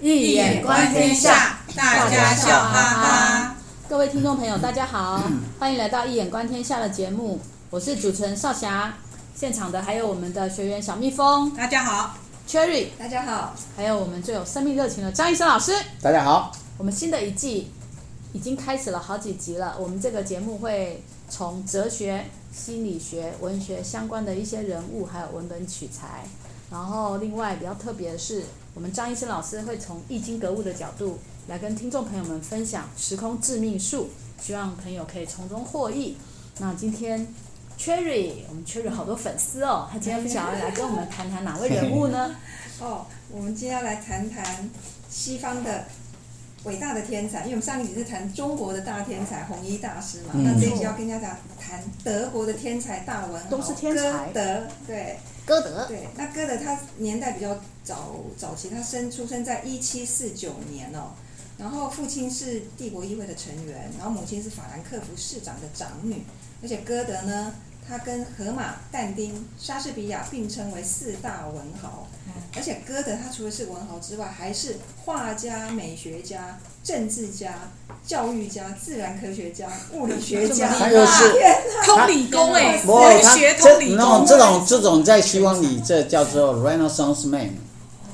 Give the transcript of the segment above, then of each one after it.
易眼观天下，大家笑哈哈。各位听众朋友，大家好，欢迎来到《一眼观天下》的节目，我是主持人少霞。现场的还有我们的学员小蜜蜂，大家好；Cherry，大家好；还有我们最有生命热情的张医生老师，大家好。我们新的一季已经开始了好几集了，我们这个节目会从哲学、心理学、文学相关的一些人物，还有文本取材。然后，另外比较特别的是，我们张医生老师会从易经格物的角度来跟听众朋友们分享时空致命术，希望朋友可以从中获益。那今天 Cherry，我们 Cherry 好多粉丝哦，他今天想要来跟我们谈谈哪位人物呢？哦，我们今天要来谈谈西方的伟大的天才，因为我们上一集是谈中国的大天才弘一大师嘛，嗯、那这一集要跟大家谈德国的天才大文豪，都是天才，歌德，对。歌德。对，那歌德他年代比较早早期，他生出生在一七四九年哦，然后父亲是帝国议会的成员，然后母亲是法兰克福市长的长女，而且歌德呢，他跟荷马、但丁、莎士比亚并称为四大文豪，而且歌德他除了是文豪之外，还是画家、美学家、政治家、教育家、自然科学家、物理学家，还有是通理工哎，不会他这那种这种这种在西方里这叫做 Renaissance man。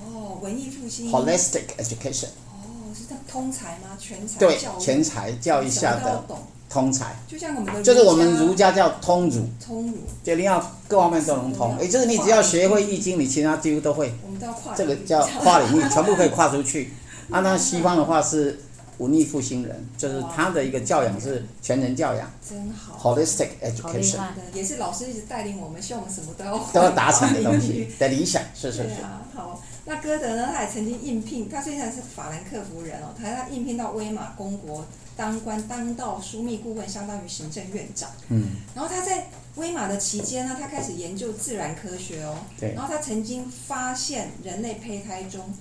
哦，文艺复兴。Holistic education。哦，是这样通才吗？全才。对，全才教育下的。通才，就像我们的，就是我们儒家叫通儒，通儒，就你要各方面都能通，也就是你只要学会易经，你其他几乎都会。我们都要跨，这个叫跨领域，全部可以跨出去。按照西方的话是文艺复兴人，就是他的一个教养是全人教养，真好，holistic education，也是老师一直带领我们，希望我们什么都要都要达成的东西的理想，是是是。好，那歌德呢？他也曾经应聘，他虽然是法兰克福人哦，他他应聘到威玛公国。当官当到枢密顾问，相当于行政院长。嗯，然后他在威玛的期间呢，他开始研究自然科学哦。对。然后他曾经发现人类胚胎中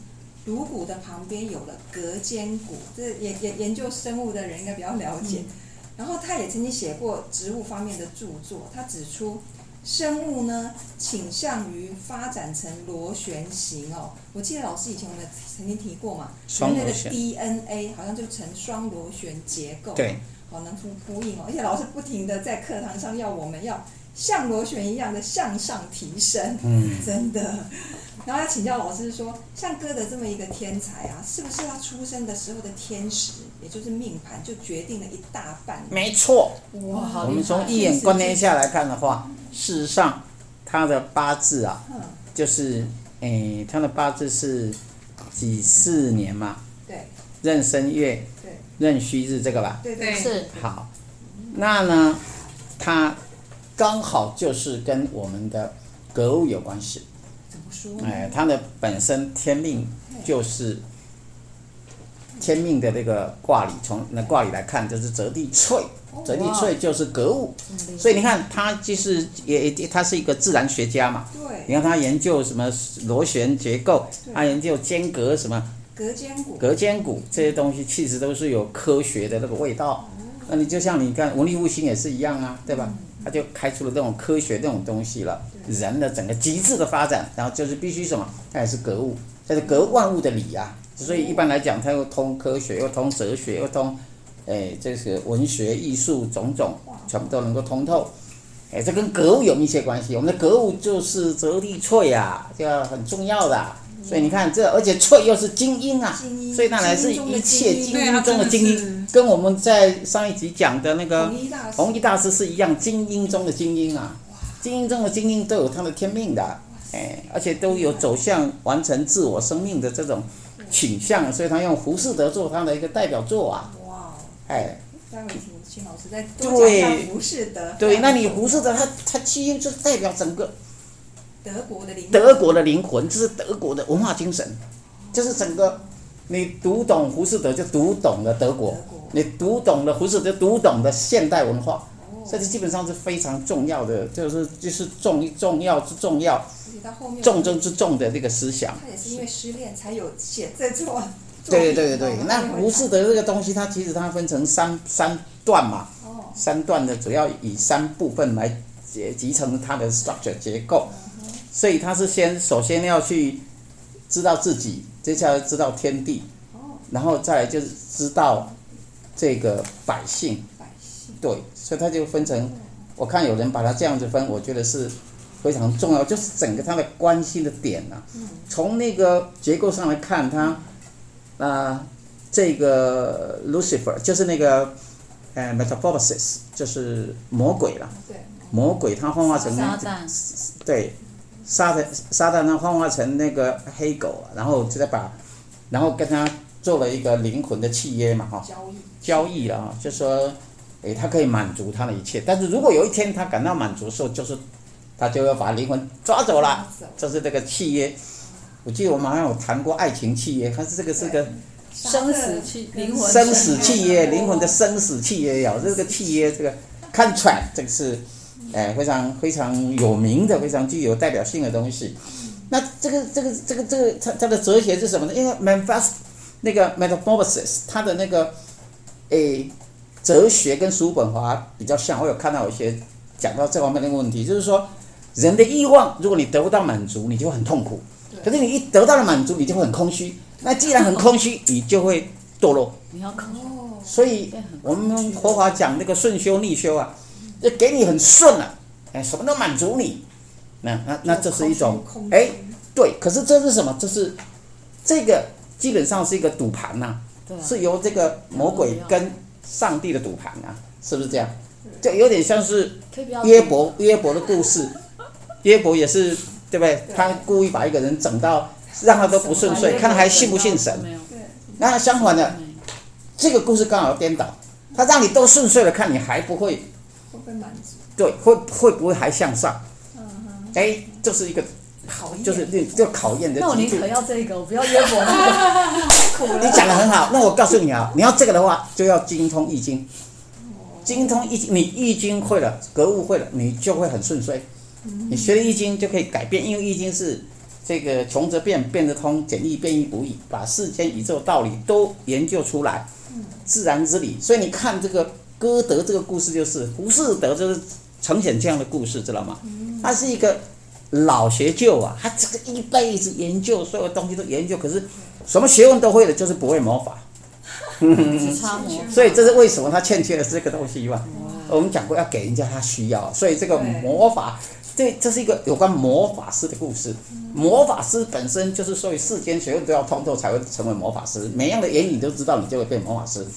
颅骨的旁边有了隔间骨，这研研研究生物的人应该比较了解。嗯。然后他也曾经写过植物方面的著作，他指出。生物呢，倾向于发展成螺旋形哦。我记得老师以前我们曾经提过嘛，人类的 DNA 好像就成双螺旋结构，对，好能呼呼应哦。而且老师不停的在课堂上要我们要像螺旋一样的向上提升，嗯，真的。然后要请教老师说，像歌德这么一个天才啊，是不是他出生的时候的天时，也就是命盘，就决定了一大半？没错。哇，我们从一眼观天下来看的话。事实上，他的八字啊，就是，诶，他的八字是己巳年嘛，对，壬申月，对，壬戌日这个吧，对对是。好，那呢，他刚好就是跟我们的格物有关系。怎么说？哎，他的本身天命就是天命的这个卦理，从那卦理来看，就是泽地萃。泽地萃就是格物，所以你看他其实也他是一个自然学家嘛。对。你看他研究什么螺旋结构，他研究间隔什么。隔间骨。隔间骨这些东西其实都是有科学的那个味道。那你就像你看文艺复兴也是一样啊，对吧？他就开出了这种科学这种东西了。人的整个极致的发展，然后就是必须什么？他也是格物，它是格万物的理啊。所以一般来讲，他又通科学，又通哲学，又通。哎，这是文学艺术种种，全部都能够通透。哎，这跟格物有密切关系。我们的格物就是泽地萃啊，这个很重要的。所以你看这，而且萃又是精英啊，所以它来是一切精英中的精英，跟我们在上一集讲的那个弘一大师是一样，精英中的精英啊，精英中的精英都有他的天命的，哎，而且都有走向完成自我生命的这种倾向，所以他用浮士德做他的一个代表作啊。哎，待会请请老师再多讲一下浮士德。对，那你浮士德，他他基因就代表整个德国的灵魂德国的灵魂，这是德国的文化精神，就是整个你读懂浮士德，就读懂了德国；你读懂了浮士德，读懂了现代文化。这是基本上是非常重要的，就是就是重重要之重要，重中之重的那个思想。他也是因为失恋才有写这作。对对对对对，那胡适的这个东西，它其实它分成三三段嘛，三段的主要以三部分来结集成它的 structure 结构，所以它是先首先要去知道自己，接下来知道天地，然后再来就是知道这个百姓，百姓。对，所以他就分成，我看有人把它这样子分，我觉得是非常重要，就是整个他的关心的点呐、啊。从那个结构上来看，他啊、呃，这个 Lucifer 就是那个呃 Metamorphosis 就是魔鬼了，对，魔鬼他幻化成撒旦，对。撒旦撒旦他，幻化成那个黑狗，然后就在把，然后跟他做了一个灵魂的契约嘛，哈，交易，交易了啊，就说，诶，他可以满足他的一切，但是如果有一天他感到满足的时候，就是，他就要把灵魂抓走了，这是这个契约。我记得我们好像有谈过爱情契约，但是这个是个生死契灵魂生死契约，灵魂的生死契约呀，这个契约这个 contract 这个是。哎，非常非常有名的，非常具有代表性的东西。那这个这个这个这个它它的哲学是什么呢？因为 Memphis 那个 Metamorphosis 它的那个诶哲学跟叔本华比较像。我有看到有一些讲到这方面的问题，就是说人的欲望，如果你得不到满足，你就会很痛苦。可是你一得到了满足，你就会很空虚。那既然很空虚，你就会堕落。你要空虚。所以我们佛法讲那个顺修逆修啊。就给你很顺了，哎，什么都满足你，那那那这是一种，哎，对，可是这是什么？这是这个基本上是一个赌盘呐、啊，是由这个魔鬼跟上帝的赌盘啊，是不是这样？就有点像是约伯约伯的故事，约伯也是对不对？他故意把一个人整到让他都不顺遂，看他还信不信神？那相反的，这个故事刚好颠倒，他让你都顺遂了，看你还不会。会不会满足？对，会会不会还向上？嗯哼。哎，这是一个考验，就是这这考验的。那我宁可要这个，我不要约伯那个。你讲的很好，那我告诉你啊，你要这个的话，就要精通易经。精通易经，你易经会了，格物会了，你就会很顺遂。你学了易经就可以改变，因为易经是这个穷则变，变则通，简易变易不易，把世间宇宙道理都研究出来，自然之理。所以你看这个。歌德这个故事就是胡适德，就是呈现这样的故事，知道吗？他是一个老学究啊，他这个一辈子研究所有东西都研究，可是什么学问都会的，就是不会魔法。所以这是为什么他欠缺的是这个东西嘛？我们讲过要给人家他需要，所以这个魔法，这这是一个有关魔法师的故事。魔法师本身就是所以世间学问都要通透才会成为魔法师，每样的原理都知道，你就会变魔法师。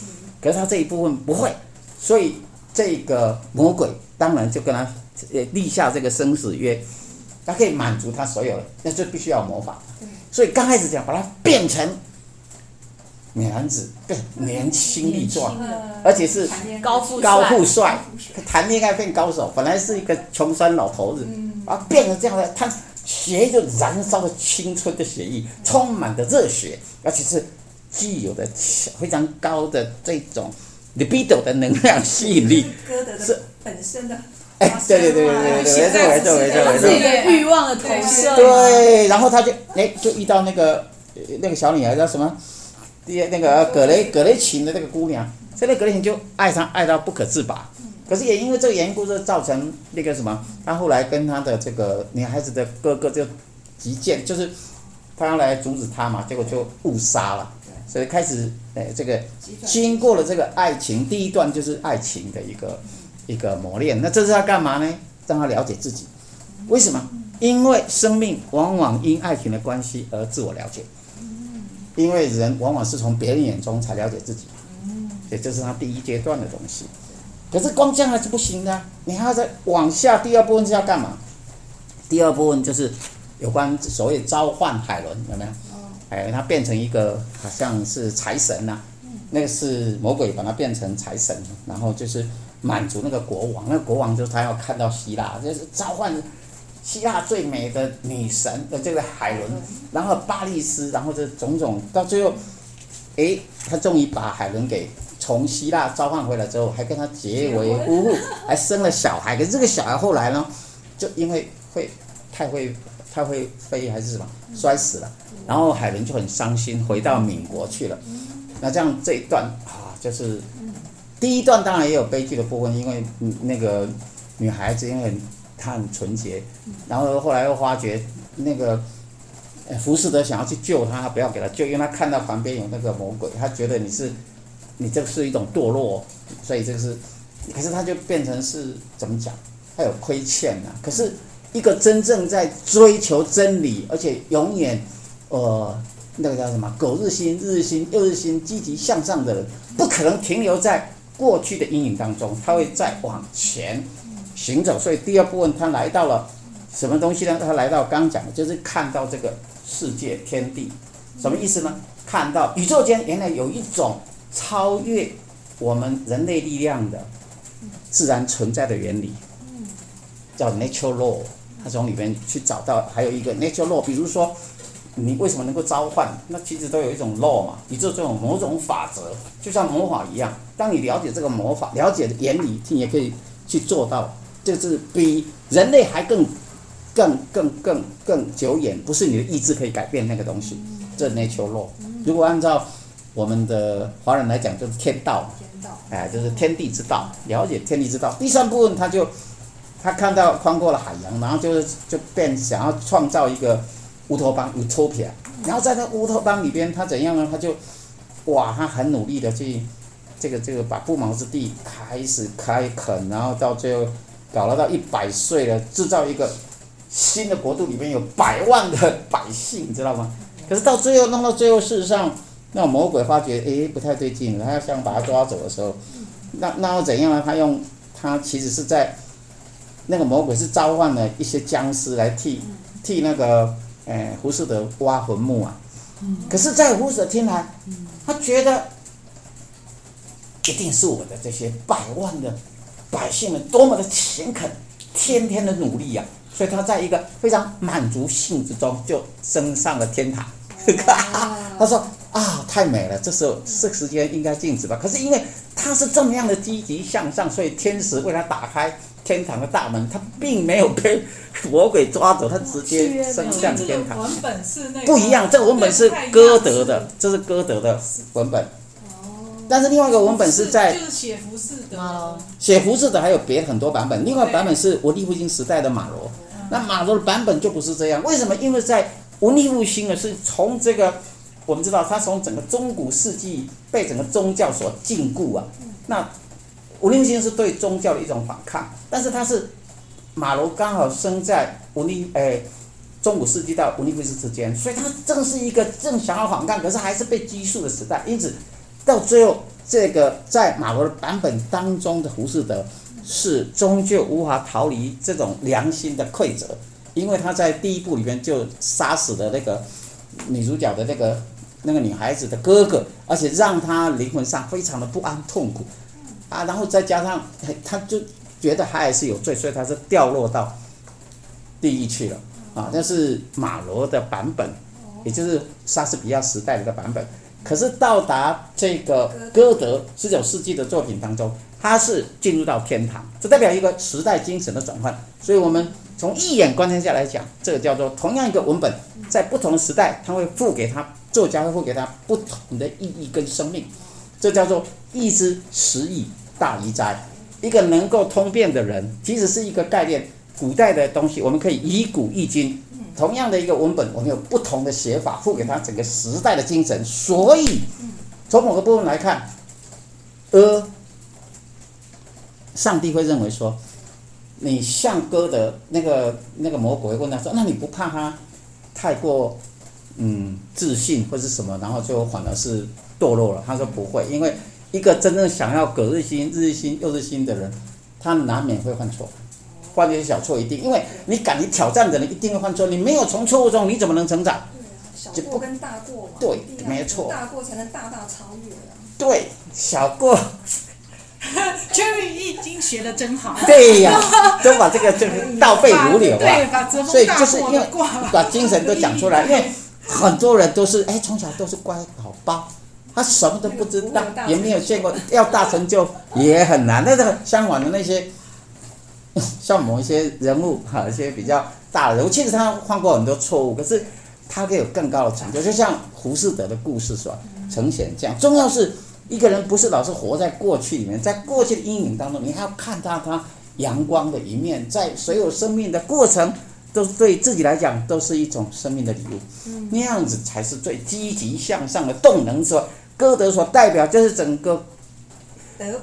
可是他这一部分不会。所以这个魔鬼当然就跟他呃立下这个生死约，他可以满足他所有的，那就必须要魔法。所以刚开始讲把它变成女孩子，更年轻力壮，而且是高富高富帅，谈恋爱变高手。本来是一个穷酸老头子，啊，变成这样的，他血就燃烧的青春的血液，充满的热血，而且是具有的非常高的这种。libido 的能量吸引力是本身的，哎，对对对对对对，没错没错没错没错，欲望的投射。对，然后他就哎，就遇到那个那个小女孩叫什么？第那个葛雷葛雷琴的那个姑娘，所以那葛雷琴就爱上爱到不可自拔。可是也因为这个缘故，就造成那个什么，他后来跟他的这个女孩子的哥哥就急见，就是他要来阻止他嘛，结果就误杀了。所以开始，哎，这个经过了这个爱情，第一段就是爱情的一个一个磨练。那这是要干嘛呢？让他了解自己。为什么？因为生命往往因爱情的关系而自我了解。因为人往往是从别人眼中才了解自己。所以这是他第一阶段的东西。可是光这样是不行的，你还要再往下。第二部分是要干嘛？第二部分就是有关所谓召唤海伦，有没有？哎，他变成一个好像是财神呐、啊，那个是魔鬼把他变成财神，然后就是满足那个国王，那个国王就是他要看到希腊，就是召唤希腊最美的女神的这个海伦，然后巴利斯，然后这种种到最后，哎，他终于把海伦给从希腊召唤回来之后，还跟他结为夫妇，还生了小孩。可是这个小孩后来呢，就因为会太会太会飞还是什么摔死了。然后海伦就很伤心，回到敏国去了。那这样这一段啊，就是第一段当然也有悲剧的部分，因为那个女孩子因为看纯洁，然后后来又发觉那个浮士德想要去救他，不要给他救，因为他看到旁边有那个魔鬼，他觉得你是，你这是一种堕落，所以这个是，可是他就变成是怎么讲？他有亏欠呐、啊。可是一个真正在追求真理，而且永远，呃，那个叫什么？苟日新，日日新，又日新，积极向上的人，不可能停留在过去的阴影当中，他会再往前行走。所以第二部分，他来到了什么东西呢？他来到刚讲的，就是看到这个。世界天地，什么意思呢？看到宇宙间原来有一种超越我们人类力量的自然存在的原理，叫 natural law。他从里面去找到，还有一个 natural law。比如说，你为什么能够召唤？那其实都有一种 law 嘛，宇宙这种某种法则，就像魔法一样。当你了解这个魔法，了解的原理，你也可以去做到，就是比人类还更。更更更更久远，不是你的意志可以改变那个东西。这 natural law，如果按照我们的华人来讲，就是天道。天道，哎，就是天地之道，了解天地之道。第三部分，他就他看到宽阔的海洋，然后就是就变想要创造一个乌托邦 utopia。然后在那乌托邦里边，他怎样呢？他就哇，他很努力的去这个这个把不毛之地开始开垦，然后到最后搞了到一百岁了，制造一个。新的国度里面有百万的百姓，你知道吗？可是到最后弄到最后，事实上，那魔鬼发觉，诶，不太对劲，他要想把他抓走的时候，那那又怎样呢？他用他其实是在那个魔鬼是召唤了一些僵尸来替替那个诶胡适德挖坟墓啊。可是，在胡适德听来，他觉得一定是我的这些百万的百姓们多么的勤恳，天天的努力呀、啊。所以他在一个非常满足性之中，就升上了天堂。他说：“啊，太美了！这时候这个时间应该静止吧？可是因为他是这么样的积极向上，所以天使为他打开天堂的大门，他并没有被魔鬼抓走，他直接升向天堂。不一样，这个文本是歌德的，这是歌德的文本。但是另外一个文本是在就是写浮士德，写服饰的还有别很多版本。另外版本是文艺复兴时代的马罗。那马罗的版本就不是这样，为什么？因为在文艺复兴呢，是从这个我们知道，他从整个中古世纪被整个宗教所禁锢啊。那文艺复兴是对宗教的一种反抗，但是他是马罗刚好生在文艺诶中古世纪到文艺复兴之间，所以他正是一个正想要反抗，可是还是被拘束的时代。因此到最后，这个在马罗的版本当中的胡适德。是终究无法逃离这种良心的馈责，因为他在第一部里面就杀死了那个女主角的那个那个女孩子的哥哥，而且让他灵魂上非常的不安痛苦，啊，然后再加上他他就觉得他还是有罪，所以他是掉落到地狱去了啊。那是马罗的版本，也就是莎士比亚时代的一个版本。可是到达这个歌德十九世纪的作品当中。他是进入到天堂，这代表一个时代精神的转换。所以，我们从一眼观天下来讲，这个叫做同样一个文本，在不同的时代，他会赋给他作家会赋给他不同的意义跟生命。这叫做一知十意大于哉。一个能够通变的人，即使是一个概念，古代的东西，我们可以以古易今。同样的一个文本，我们有不同的写法，赋给他整个时代的精神。所以，从某个部分来看，呃。上帝会认为说，你像歌的那个那个魔鬼问他说，那你不怕他太过嗯自信或是什么，然后最后反而是堕落了？他说不会，因为一个真正想要苟日新、日日新、又日新的人，他难免会犯错，犯一些小错一定，因为你敢于挑战的人一定会犯错，你没有从错误中你怎么能成长？小过跟大过嘛，对，没错，大过才能大大超越啊。对，小过。Jerry 易经学的真好。对呀、啊，都把这个这个倒背如流啊。所以就是因为把精神都讲出来，因为很多人都是哎从小都是乖宝宝，他什么都不知道，也没有见过，要大成就也很难。那个相反的那些，像某一些人物哈，一些比较大的人物，其实他犯过很多错误，可是他可以有更高的成就。就像胡适德的故事是吧？呈现这样，重要是。一个人不是老是活在过去里面，在过去的阴影当中，你还要看到他阳光的一面。在所有生命的过程，都是对自己来讲都是一种生命的礼物。那样子才是最积极向上的动能。说歌德所代表就是整个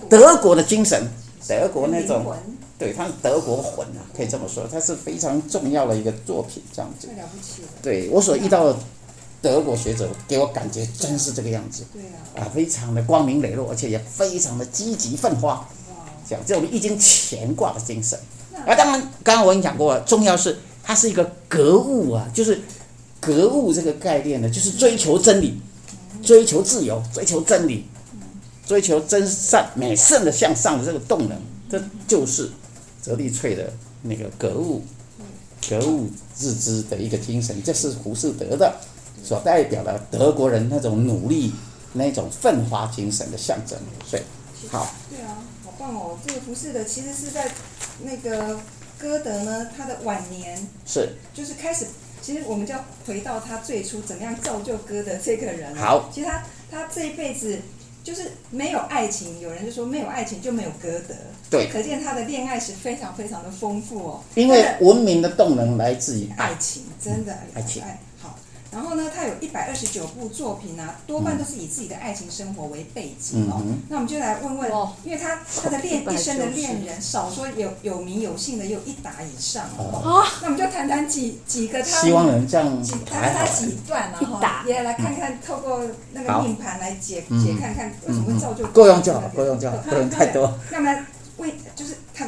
德国的精神，德国那种对，他是德国魂啊，可以这么说，他是非常重要的一个作品，这样子太。了不起了。对我所遇到的德国学者，给我感觉真是这个样子对啊，啊，非常的光明磊落，而且也非常的积极奋发，哇，这样这种易经乾卦的精神。那啊，当然，刚刚我已经讲过了，重要是它是一个格物啊，就是格物这个概念呢，就是追求真理，追求自由，追求真理，追求真善美善的向上的这个动能，这就是泽地翠的那个格物格物致知的一个精神，这是胡适德的所代表的德国人那种努力、那种奋发精神的象征。所以，好，对啊，好棒哦！这个胡适的其实是在那个歌德呢，他的晚年是就是开始，其实我们就要回到他最初怎么样造就歌德这个人。好，其实他他这一辈子就是没有爱情，有人就说没有爱情就没有歌德，对可见他的恋爱史非常非常的丰富哦。因为文明的动能来自于爱。爱情真的爱情。然后呢，他有一百二十九部作品啊，多半都是以自己的爱情生活为背景哦。嗯那我们就来问问，哇因为他他的恋一生的恋人，少说有有名有姓的有一打以上哦。啊，那我们就谈谈几几个他希望能这样几谈谈他几段啊哈，也来看看透过那个好。命盘来解嗯。解看看为什么会造就够用就好这个够用就好不能太多。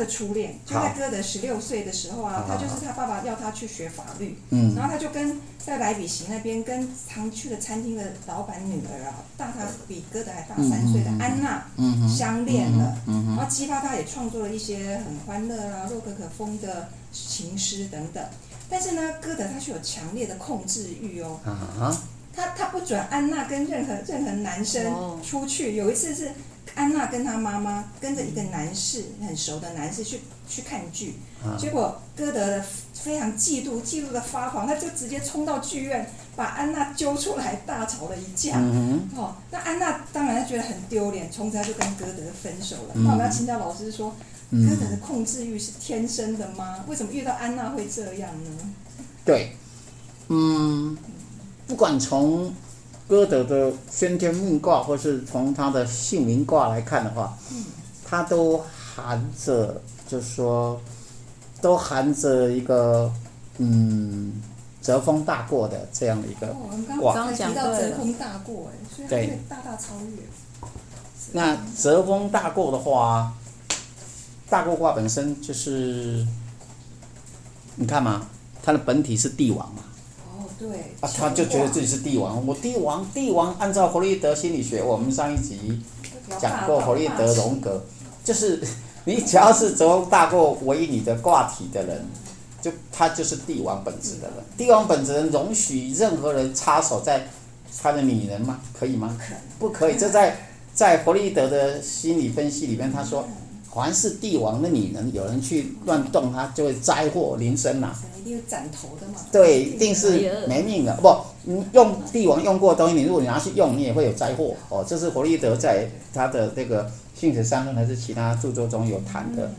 的初恋，就在歌德十六岁的时候啊，他就是他爸爸要他去学法律，嗯。然后他就跟在莱比锡那边跟常去的餐厅的老板女儿啊，大他比歌德还大三岁的安娜嗯相恋了，然后激发他也创作了一些很欢乐啊、洛可可风的情诗等等。但是呢，歌德他是有强烈的控制欲哦，啊他他不准安娜跟任何任何男生哦。出去。有一次是安娜跟她妈妈跟着一个男士很熟的男士去去看剧，啊结果歌德非常嫉妒，嫉妒的发狂，他就直接冲到剧院把安娜揪出来，大吵了一架。嗯哦，那安娜当然觉得很丢脸，从此他就跟歌德分手了。嗯那我们要请教老师说，嗯歌德的控制欲是天生的吗？为什么遇到安娜会这样呢？对，嗯，不管从歌德的先天命卦，或是从他的姓名卦来看的话，他都含着，就是说，都含着一个嗯泽风大过的这样的一个哦，我们刚哇刚讲对了泽风大过，哎，所以他对会大大超越。那泽风大过的话，大过卦本身就是，你看嘛，它的本体是帝王嘛，哦，对。啊，他就觉得自己是帝王。我帝王，帝王按照弗洛伊德心理学，我们上一集讲过弗洛伊德荣格，就是 你只要是泽风大过为你的挂体的人，就他就是帝王本质的人。帝王本质的人容许任何人插手在他的女人吗？可以吗？不可以。这在在弗洛伊德的心理分析里面，他说，凡是帝王的女人，有人去乱动他，就会灾祸临身呐。一定有斩头的嘛。对，一定是没命的。不，你用帝王用过的东西，你如果你拿去用，你也会有灾祸。哦，这是弗洛伊德在他的那个《性质三论》还是其他著作中有谈的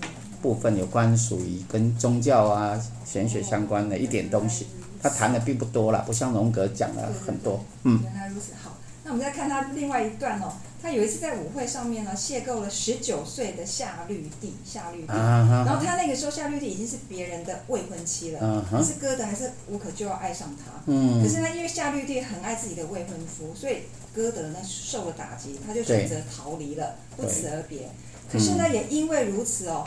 部分，有关属于跟宗教啊、玄学相关的一点东西。他谈的并不多了，不像荣格讲了很多。嗯，原来如此，好。那我们再看他另外一段哦，他有一次在舞会上面呢，邂逅了十九岁的夏绿蒂，夏绿蒂。啊然后他那个时候夏绿蒂已经是别人的未婚妻了，可是歌德还是无可救药爱上他。嗯可是呢，因为夏绿蒂很爱自己的未婚夫，所以歌德呢受了打击，他就选择逃离了，不辞而别。可是呢，也因为如此哦，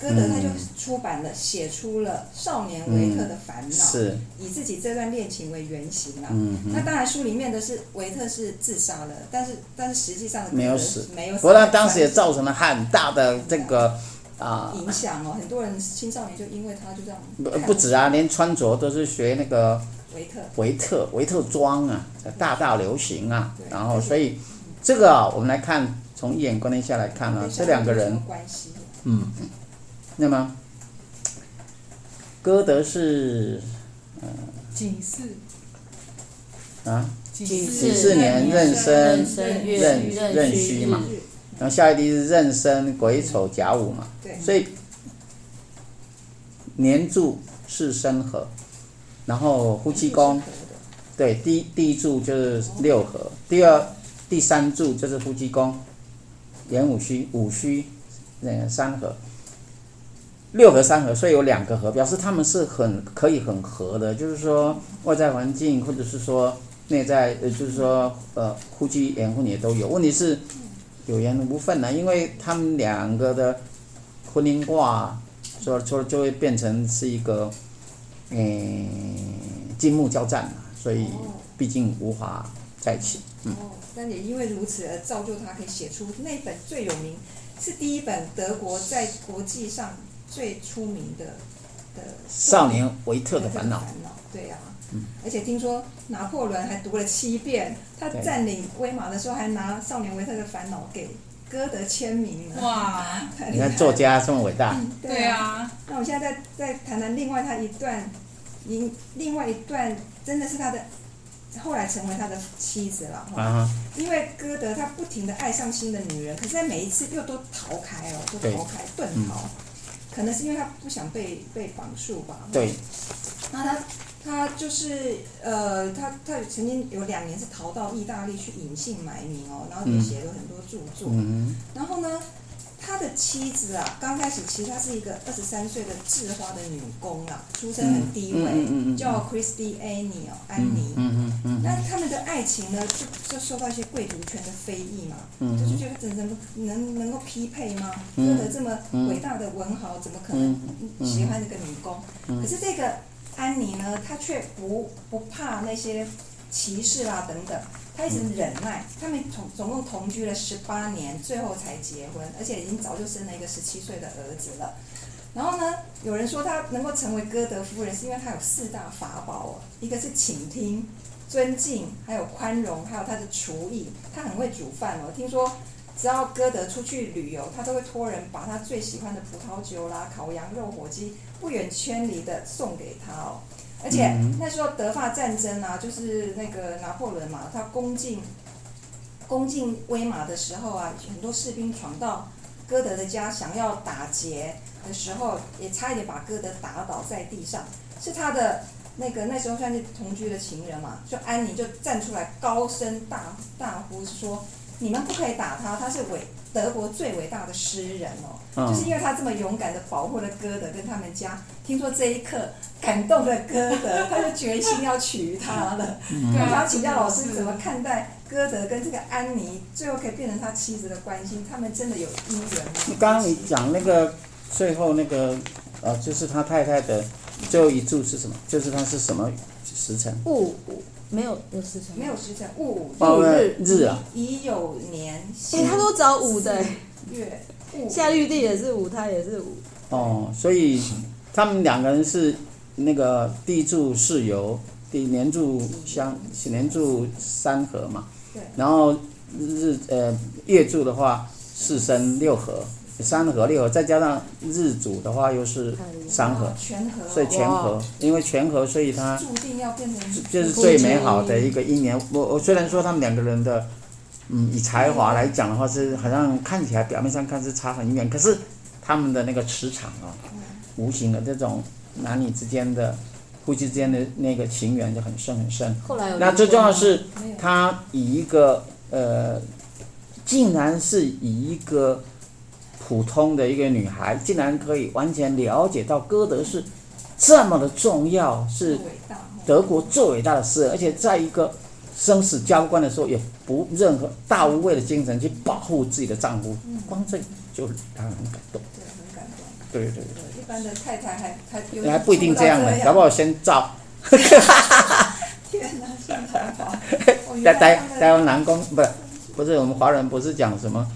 歌德他就出版了，写出了少年维特的烦恼，是，以自己这段恋情为原型啊。嗯那当然，书里面的是维特是自杀了，但是但是实际上的没有死没有死。不过他当时也造成了很大的这个啊。影响哦，很多人青少年就因为他就这样不不止啊，连穿着都是学那个维特，维特维特装啊，大大流行啊对。然后所以这个啊，我们来看从一眼观念下来看啊，这两个人，关系嗯，那么歌德是几巳啊，几几几巳年壬申壬申月壬壬壬戌戌嘛然后下一地是壬申癸丑甲午嘛，所以年柱是申合，然后夫妻宫，对，第第一柱就是六合，第二、第三柱就是夫妻宫，寅午戌午戌，那个三合，六合三合，所以有两个合，表示他们是很可以很合的，就是说外在环境或者是说内在，呃，就是说呃夫妻缘分也都有，问题是有缘无分呢，因为他们两个的婚姻卦。说说就会变成是一个，嗯，金木交战嘛，所以毕竟无法在一起。嗯。哦，但也因为如此而造就他可以写出那本最有名，是第一本德国在国际上最出名的的少年维特的烦恼。烦恼，对呀。嗯。而且听说拿破仑还读了七遍，他占领威玛的时候还拿《少年维特的烦恼》给。歌德签名哇！你看作家这么伟大。嗯、对啊。那我现在再再谈谈另外他一段，另另外一段真的是他的，后来成为他的妻子了哈。啊、因为歌德他不停的爱上新的女人，可是他每一次又都逃开哦，都逃开遁逃，嗯、可能是因为他不想被被绑束吧。对。那他。他就是呃，他他曾经有两年是逃到意大利去隐姓埋名哦，然后也写了很多著作。嗯、然后呢，他的妻子啊，刚开始其实她是一个二十三岁的制花的女工啊，出身很低微，嗯嗯嗯、叫 Christy Annie 哦，安妮。嗯嗯嗯、那他们的爱情呢，就就受到一些贵族圈的非议嘛，嗯、就是觉得能能能够匹配吗？歌德、嗯、这么伟大的文豪，怎么可能喜欢这个女工？嗯、可是这个。安妮呢，她却不不怕那些歧视啊等等，他一直忍耐。他们同总共同居了十八年，最后才结婚，而且已经早就生了一个十七岁的儿子了。然后呢，有人说他能够成为歌德夫人，是因为他有四大法宝哦，一个是倾听、尊敬，还有宽容，还有他的厨艺，他很会煮饭哦。听说只要歌德出去旅游，他都会托人把他最喜欢的葡萄酒啦、烤羊肉、火鸡。不远千里的送给他哦，而且那时候德法战争啊，就是那个拿破仑嘛，他攻进攻进威玛的时候啊，很多士兵闯到歌德的家想要打劫的时候，也差一点把歌德打倒在地上。是他的那个那时候算是同居的情人嘛，就安妮就站出来高声大大呼说：“你们不可以打他，他是伟。”德国最伟大的诗人哦，嗯、就是因为他这么勇敢的保护了歌德跟他们家。听说这一刻感动了歌德，他就决心要娶她了。嗯、我想请教老师怎么看待歌德跟这个安妮最后可以变成他妻子的关系？他们真的有姻缘吗？你刚刚你讲那个最后那个呃，就是他太太的最后一柱是什么？就是他是什么时辰？戊午。没有有时辰，没有时辰，戊午日日啊，乙酉年。哎，他都找五的。月。夏绿蒂也是五，他也是五。哦，所以他们两个人是那个地柱是由地年柱相年柱三合嘛。对。然后日呃月柱的话四生六合。三合六合，再加上日主的话又是三合，所以全合，因为全合，所以它注定要变成就是最美好的一个一年。我我虽然说他们两个人的，嗯，以才华来讲的话是好像看起来表面上看是差很远，可是他们的那个磁场啊，无形的这种男女之间的夫妻之间的那个情缘就很深很深。后来那最重要是，他以一个呃，竟然是以一个。普通的一个女孩，竟然可以完全了解到歌德是这么的重要，是德国最伟大的诗人，而且在一个生死交关的时候，也不任何大无畏的精神去保护自己的丈夫，光这就让人很感动。对，很感动。对对对。一般的太太还还有还不一定这样的，搞不好先造。天哪，先采访。台台台湾男工不是不是我们华人不是讲什么？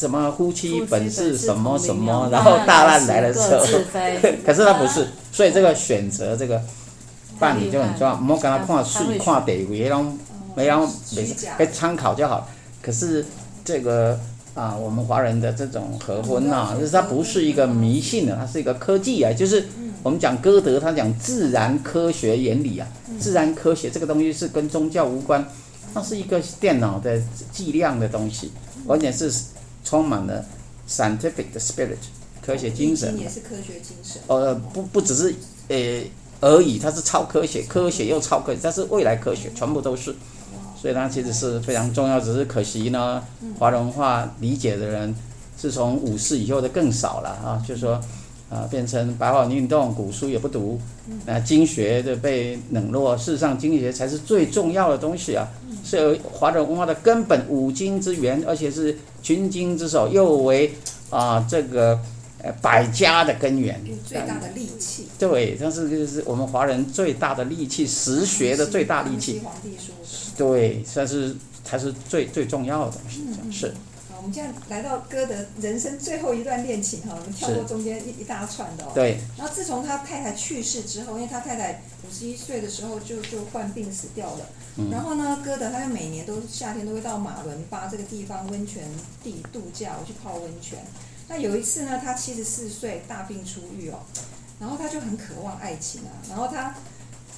什么夫妻本是什么什么，然后大难来的时候，可是他不是，所以这个选择这个伴侣就很重要，莫跟他看水看地位，那种那种没事，参考就好。可是这个啊，我们华人的这种合婚呐，就是它不是一个迷信的，它是一个科技啊，就是我们讲歌德，他讲自然科学原理啊，自然科学这个东西是跟宗教无关，它是一个电脑的计量的东西，完全是。充满了 scientific 的 spirit，科学精神。也是科学精神。呃，不不只是呃而已，它是超科学，科学又超科学，它是未来科学，全部都是。所以它其实是非常重要，只是可惜呢，华人文化理解的人，是从五四以后的更少了啊，就是说，啊，变成白话运动，古书也不读，那，经学的被冷落。事实上，经济学才是最重要的东西啊，是华人文化的根本，五经之源，而且是群经之首，又为啊这个呃百家的根源。最大的利器。对，但是就是我们华人最大的利器，实学的最大利器。对，算是才是最最重要的东西，嗯、是。好，我们现在来到歌德人生最后一段恋情哈，我们跳过中间一一大串的哦。对。然后自从他太太去世之后，因为他太太五十一岁的时候就就患病死掉了。嗯。然后呢，歌德他就每年都夏天都会到马伦巴这个地方温泉地度假，我去泡温泉。那有一次呢，他七十四岁大病初愈哦，然后他就很渴望爱情啊，然后他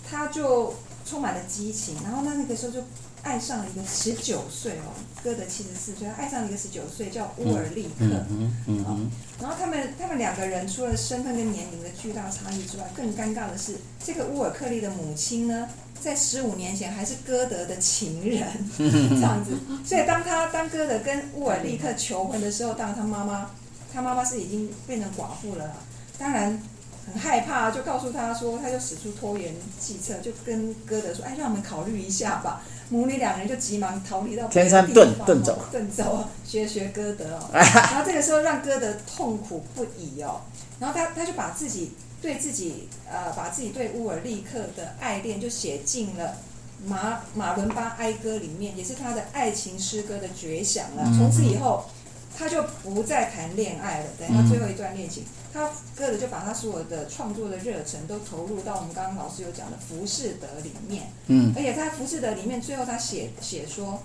他就。充满了激情，然后那那个时候就爱上了一个十九岁哦，歌德七十四岁，他爱上了一个十九岁叫乌尔利克，嗯嗯嗯，然后他们他们两个人除了身份跟年龄的巨大差异之外，更尴尬的是，这个乌尔克利的母亲呢，在十五年前还是歌德的情人，这样子，所以当他当歌德跟乌尔利克求婚的时候，当他妈妈他妈妈是已经变成寡妇了，当然。很害怕，就告诉他说，他就使出拖延计策，就跟歌德说：“哎，让我们考虑一下吧。”母女两人就急忙逃离到天山遁遁走，遁走 学学歌德哦。然后这个时候让歌德痛苦不已哦。然后他他就把自己对自己呃，把自己对乌尔利克的爱恋就写进了马马伦巴哀歌里面，也是他的爱情诗歌的绝响了。从此以后。他就不再谈恋爱了，等他最后一段恋情，他个人就把他所有的创作的热忱都投入到我们刚刚老师有讲的《浮士德》里面，嗯，而且他《浮士德》里面，最后他写写说，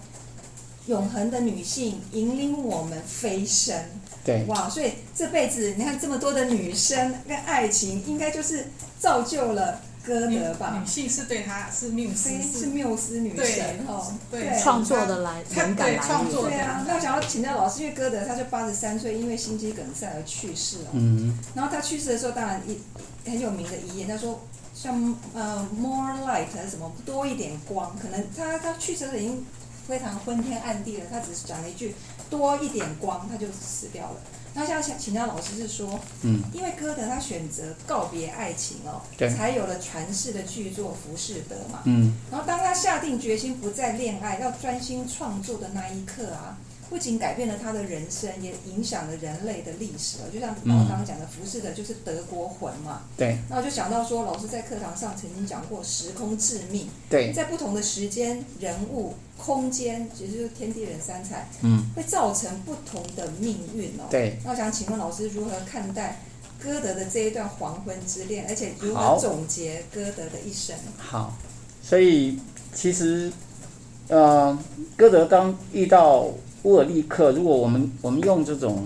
永恒的女性引领我们飞升，对，哇，所以这辈子你看这么多的女生跟爱情，应该就是造就了。歌德吧，女性是对他是缪斯，是缪斯女神哦，对，创作的来灵感来源，对啊。那想要请教老师，因为歌德他就八十三岁，因为心肌梗塞而去世了。嗯。然后他去世的时候，当然一很有名的遗言，他说像呃 more light 还是什么多一点光，可能他他去世的已经非常昏天暗地了，他只是讲了一句多一点光，他就死掉了。那想请请教老师是说，嗯，因为歌德他选择告别爱情哦，对，才有了传世的巨作《浮士德》嘛，嗯，然后当他下定决心不再恋爱，要专心创作的那一刻啊。不仅改变了他的人生，也影响了人类的历史了。就像老师刚刚讲的，《服饰的》就是德国魂嘛。对。那我就想到说，老师在课堂上曾经讲过，时空致命。对。在不同的时间、人物、空间，其实就是天地人三才，嗯，会造成不同的命运哦。对。那我想请问老师，如何看待歌德的这一段黄昏之恋，而且如何总结歌德的一生？好，所以其实，呃，歌德当遇到。乌尔利克，如果我们我们用这种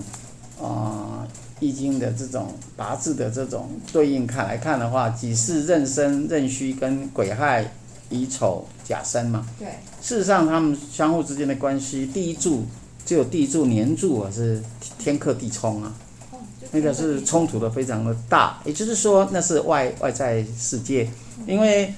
啊《易经》的这种八字的这种对应看来看的话，己巳壬申壬戌跟癸亥乙丑甲申嘛。对。事实上，他们相互之间的关系，第一柱只有第一柱年柱啊是天克地冲啊，那个是冲突的非常的大。也就是说，那是外外在世界，因为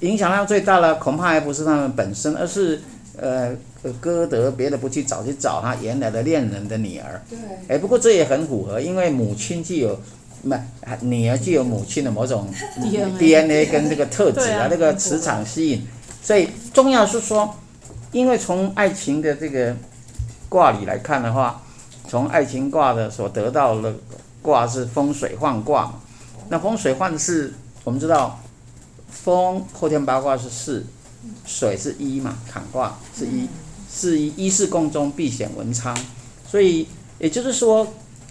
影响量最大的恐怕还不是他们本身，而是呃。歌德别的不去找，去找他原来的恋人的女儿。对。哎，不过这也很符合，因为母亲具有，不，女儿具有母亲的某种 DNA 跟这个特质啊，那个磁场吸引。所以重要是说，因为从爱情的这个卦里来看的话，从爱情卦的所得到的卦是风水换卦嘛。那风水换是我们知道，风后天八卦是四，水是一嘛，坎卦是一。是一，一是宫中必显文昌，所以也就是说，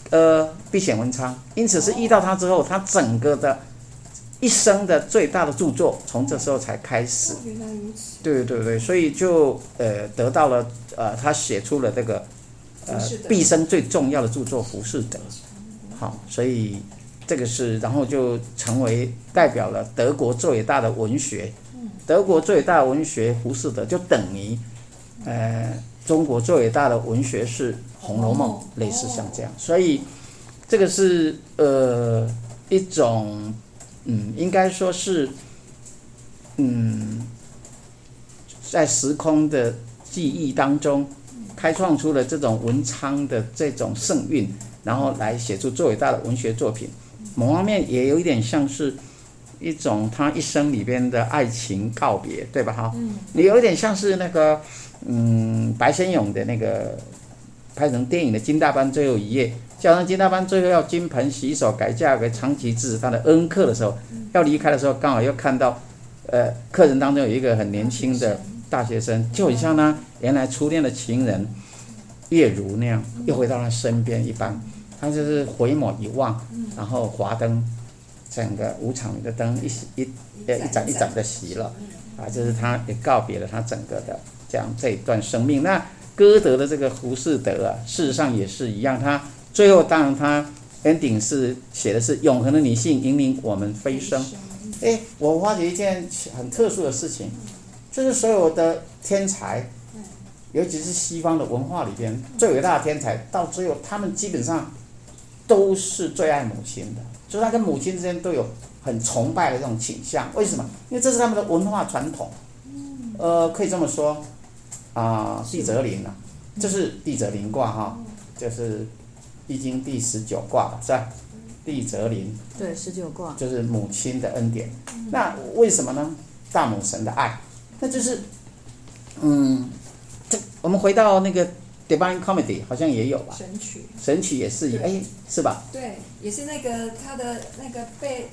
呃，必显文昌，因此是遇到他之后，他整个的一生的最大的著作，从这时候才开始。原来如此。对对对，所以就呃得到了呃，他写出了这个呃毕生最重要的著作《浮士德》。好，所以这个是，然后就成为代表了德国最伟大的文学。德国最伟大的文学《浮士德》就等于。呃，中国最伟大的文学是《红楼梦》，类似像这样，所以这个是呃一种嗯，应该说是，嗯，在时空的记忆当中，开创出了这种文昌的这种盛运，然后来写出最伟大的文学作品。某方面也有一点像是一种他一生里边的爱情告别，对吧？哈，你有点像是那个，嗯，白先勇的那个拍成电影的《金大班最后一夜》。叫上金大班最后要金盆洗手改嫁给长崎智他的恩客的时候，要离开的时候，刚好又看到，呃，客人当中有一个很年轻的大学生，就很像他原来初恋的情人叶如那样，又回到他身边一般。他就是回眸一望，然后华灯，整个五场里的灯一一呃一盏一盏的熄了，啊，就是他也告别了他整个的这样这一段生命。那歌德的这个胡适德啊，事实上也是一样，他。最后，当然他 ending 是写的是永恒的女性引领我们飞升。哎，我发觉一件很特殊的事情，就是所有的天才，尤其是西方的文化里边最伟大的天才，到最后他们基本上都是最爱母亲的，就是他跟母亲之间都有很崇拜的这种倾向。为什么？因为这是他们的文化传统。呃，可以这么说，啊，地泽临啊，这是地泽临卦哈，就是。易经第十九卦是吧？地泽临。对，十九卦。就是母亲的恩典。那为什么呢？大母神的爱，那就是，嗯，这我们回到那个 Divine Comedy 好像也有吧？神曲。神曲也是，哎，是吧？对，也是那个他的那个被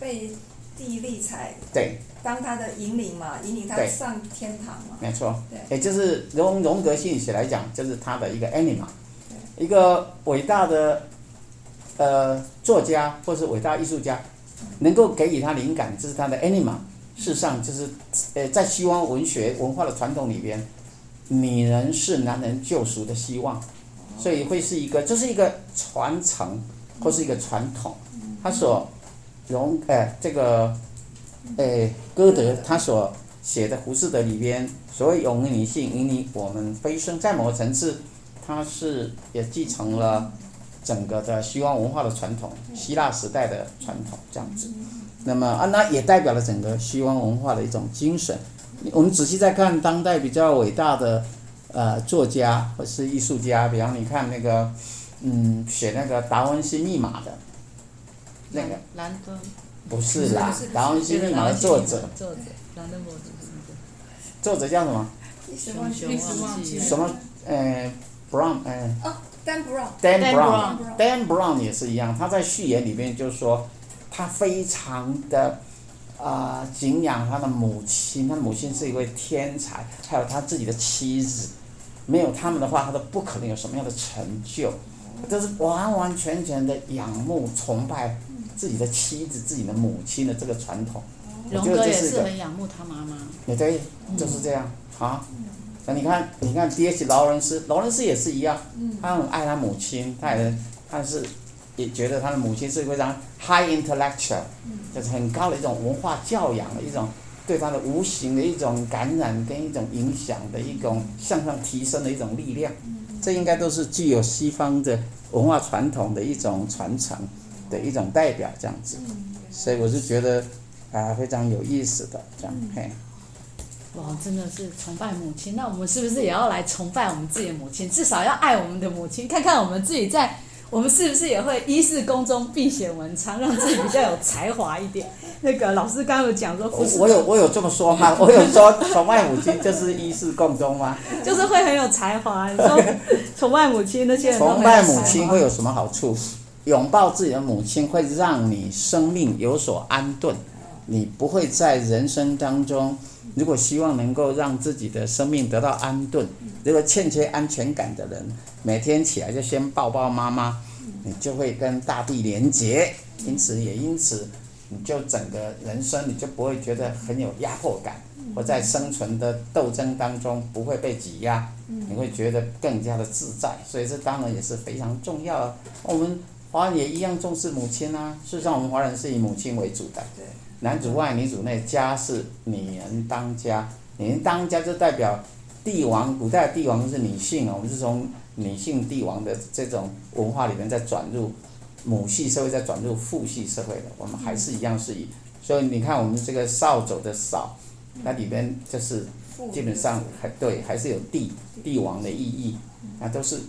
被地利才对当他的引领嘛，引领他上天堂嘛。没错。对。也就是荣荣格心理学来讲，就是他的一个 anima。一个伟大的呃作家或是伟大艺术家，能够给予他灵感，这是他的 anima。事实上，就是呃在西方文学文化的传统里边，女人是男人救赎的希望，所以会是一个，这是一个传承或是一个传统。他所容呃这个呃歌德他所写的《浮士德》里边，所谓永女性引领我们飞升，在某个层次。他是也继承了整个的西方文化的传统，希腊时代的传统这样子。那么啊，那也代表了整个西方文化的一种精神。我们仔细再看当代比较伟大的呃作家或是艺术家，比方你看那个嗯写那个达文西密码的那个兰登，不是啦，达文西密码的作者，作者兰登伯格，作者叫什么？什么？呃。Brown，呃，哦，Dan Brown，Dan Brown，Dan Brown 也是一样。他在序言里面就是说，他非常的啊、呃、敬仰他的母亲，他的母亲是一位天才，还有他自己的妻子，没有他们的话，他都不可能有什么样的成就。这是完完全全的仰慕、崇拜自己的妻子、自己的母亲的这个传统。荣格也是很仰慕他妈妈。也对，就是这样啊。那你看，你看 D.H. 劳伦斯，劳伦斯也是一样，他很爱他母亲，他也，他是也觉得他的母亲是非常 high intellectual，就是很高的一种文化教养的一种，对他的无形的一种感染跟一种影响的一种向上提升的一种力量，这应该都是具有西方的文化传统的一种传承的一种代表这样子，所以我是觉得啊非常有意思的这样嘿。哇，真的是崇拜母亲。那我们是不是也要来崇拜我们自己的母亲？至少要爱我们的母亲，看看我们自己在，我们是不是也会一世宫中必显文昌，让自己比较有才华一点？那个老师刚刚有讲说，我有我有这么说吗？我有说崇拜母亲就是一世宫中吗？就是会很有才华。你说崇拜母亲那些人崇拜母亲会有什么好处？拥抱自己的母亲会让你生命有所安顿，你不会在人生当中。如果希望能够让自己的生命得到安顿，如果欠缺安全感的人，每天起来就先抱抱妈妈，你就会跟大地连结，因此也因此，你就整个人生你就不会觉得很有压迫感，或在生存的斗争当中不会被挤压，你会觉得更加的自在。所以这当然也是非常重要的。我们华人也一样重视母亲啊，事实上我们华人是以母亲为主的。男主外女主内，家是女人当家。女人当家就代表帝王，古代的帝王是女性啊。我们是从女性帝王的这种文化里面再转入母系社会再转入父系社会的，我们还是一样是以。所以你看我们这个扫帚的扫，那里边就是基本上还对，还是有帝帝王的意义，那都是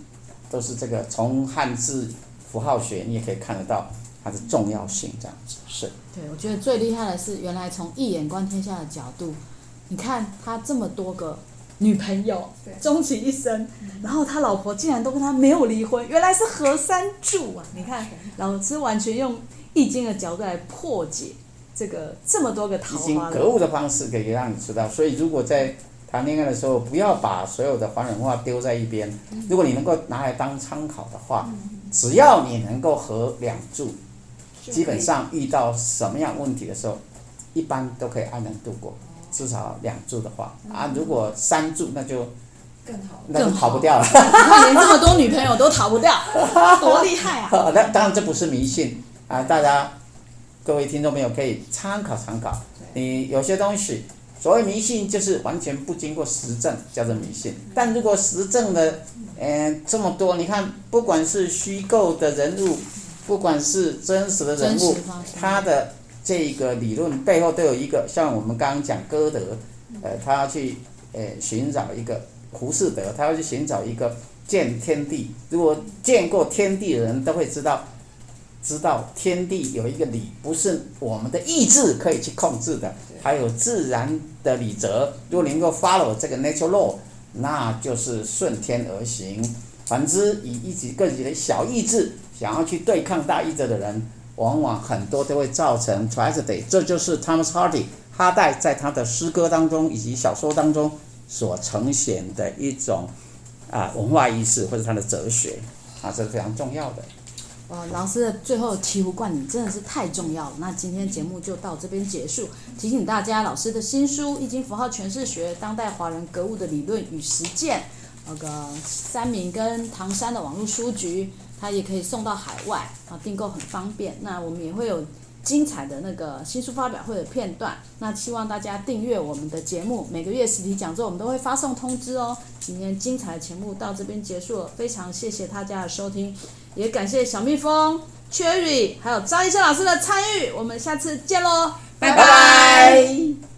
都是这个从汉字符号学你也可以看得到它的重要性这样子是。对，我觉得最厉害的是原来从一眼观天下的角度，你看他这么多个女朋友，终其一生，然后他老婆竟然都跟他没有离婚，原来是何山柱啊！你看老师完全用易经的角度来破解。这个这么多个桃花，已经格物的方式可以让你知道，所以如果在谈恋爱的时候，不要把所有的华人话丢在一边。如果你能够拿来当参考的话，只要你能够合两柱，基本上遇到什么样问题的时候，一般都可以安然度过。至少两柱的话，啊，如果三柱那就更好，那就跑不掉了。连这么多女朋友都逃不掉，多厉害啊！那当然这不是迷信啊，大家。各位听众朋友可以参考参考，你有些东西，所谓迷信就是完全不经过实证，叫做迷信。但如果实证的，嗯、呃，这么多，你看，不管是虚构的人物，不管是真实的人物，他的这个理论背后都有一个，像我们刚刚讲歌德，呃，他要去呃寻找一个胡适德，他要去寻找一个见天地。如果见过天地的人都会知道。知道天地有一个理，不是我们的意志可以去控制的，还有自然的理则。如果能够 follow 这个 natural law，那就是顺天而行。反之，以一己个人的小意志想要去对抗大意志的人，往往很多都会造成 tragedy。这就是 Thomas Hardy 哈代在他的诗歌当中以及小说当中所呈现的一种啊文化意识或者他的哲学啊，这是非常重要的。呃，老师的最后醍醐灌顶真的是太重要了。那今天节目就到这边结束。提醒大家，老师的新书《易经符号诠释学：当代华人格物的理论与实践》，那个三民跟唐山的网络书局，它也可以送到海外啊，订购很方便。那我们也会有精彩的那个新书发表会的片段。那希望大家订阅我们的节目，每个月实体讲座我们都会发送通知哦。今天精彩的节目到这边结束了，非常谢谢大家的收听。也感谢小蜜蜂、Cherry 还有张医生老师的参与，我们下次见喽，拜拜。